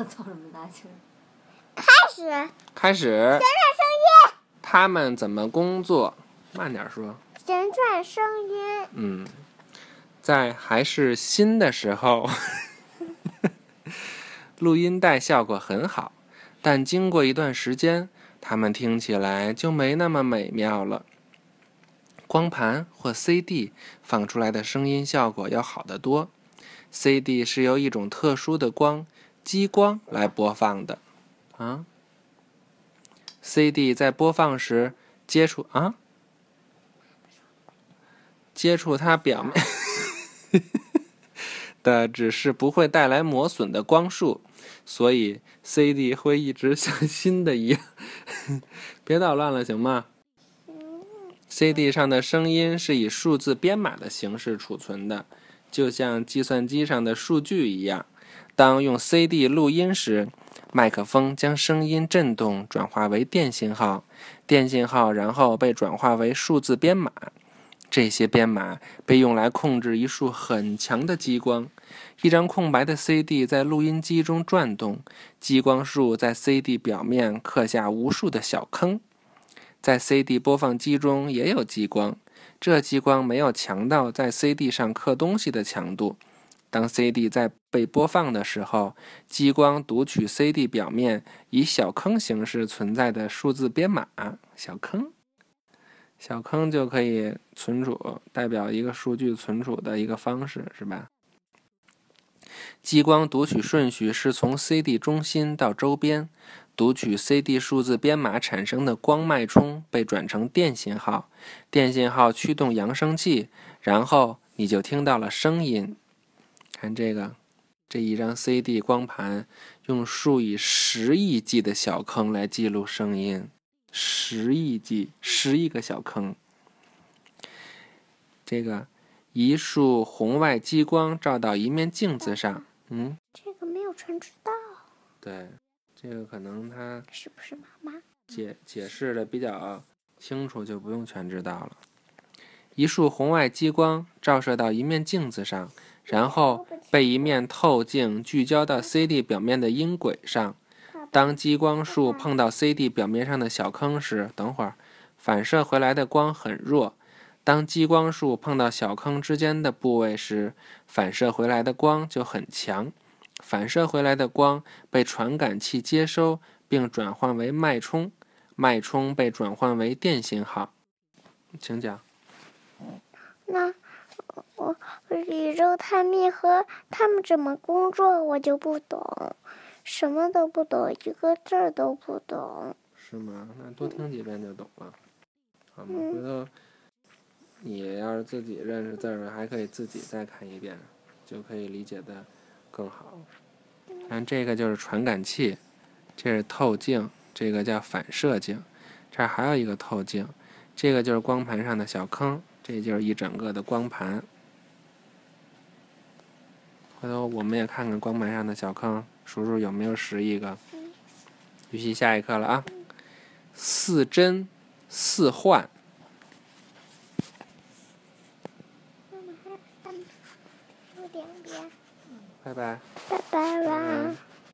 要做什么大庆？开始开始。旋转声音，他们怎么工作？慢点说。旋转声音，嗯，在还是新的时候，录音带效果很好，但经过一段时间，它们听起来就没那么美妙了。光盘或 CD 放出来的声音效果要好得多。CD 是由一种特殊的光激光来播放的，啊，CD 在播放时接触啊。接触它表面 的只是不会带来磨损的光束，所以 CD 会一直像新的一样。别捣乱了，行吗？CD 上的声音是以数字编码的形式储存的，就像计算机上的数据一样。当用 CD 录音时，麦克风将声音振动转化为电信号，电信号然后被转化为数字编码。这些编码被用来控制一束很强的激光。一张空白的 CD 在录音机中转动，激光束在 CD 表面刻下无数的小坑。在 CD 播放机中也有激光，这激光没有强到在 CD 上刻东西的强度。当 CD 在被播放的时候，激光读取 CD 表面以小坑形式存在的数字编码。小坑。小坑就可以存储，代表一个数据存储的一个方式，是吧？激光读取顺序是从 CD 中心到周边，读取 CD 数字编码产生的光脉冲被转成电信号，电信号驱动扬声器，然后你就听到了声音。看这个，这一张 CD 光盘用数以十亿计的小坑来记录声音。十亿计，十亿个小坑。这个一束红外激光照到一面镜子上，嗯，这个没有全知道。对，这个可能他是不是妈妈解解释的比较清楚，就不用全知道了。一束红外激光照射到一面镜子上，然后被一面透镜聚焦到 CD 表面的音轨上。当激光束碰到 CD 表面上的小坑时，等会儿反射回来的光很弱。当激光束碰到小坑之间的部位时，反射回来的光就很强。反射回来的光被传感器接收并转换为脉冲，脉冲被转换为电信号。请讲。那我宇宙探秘和他们怎么工作，我就不懂。什么都不懂，一个字儿都不懂。是吗？那多听几遍就懂了，好吗？回头你要是自己认识字儿，还可以自己再看一遍，就可以理解的更好。看这个就是传感器，这是透镜，这个叫反射镜，这儿还有一个透镜，这个就是光盘上的小坑，这就是一整个的光盘。回头我们也看看光盘上的小坑。数数有没有十亿个？预习下一课了啊！似真似幻。拜拜。拜拜啦。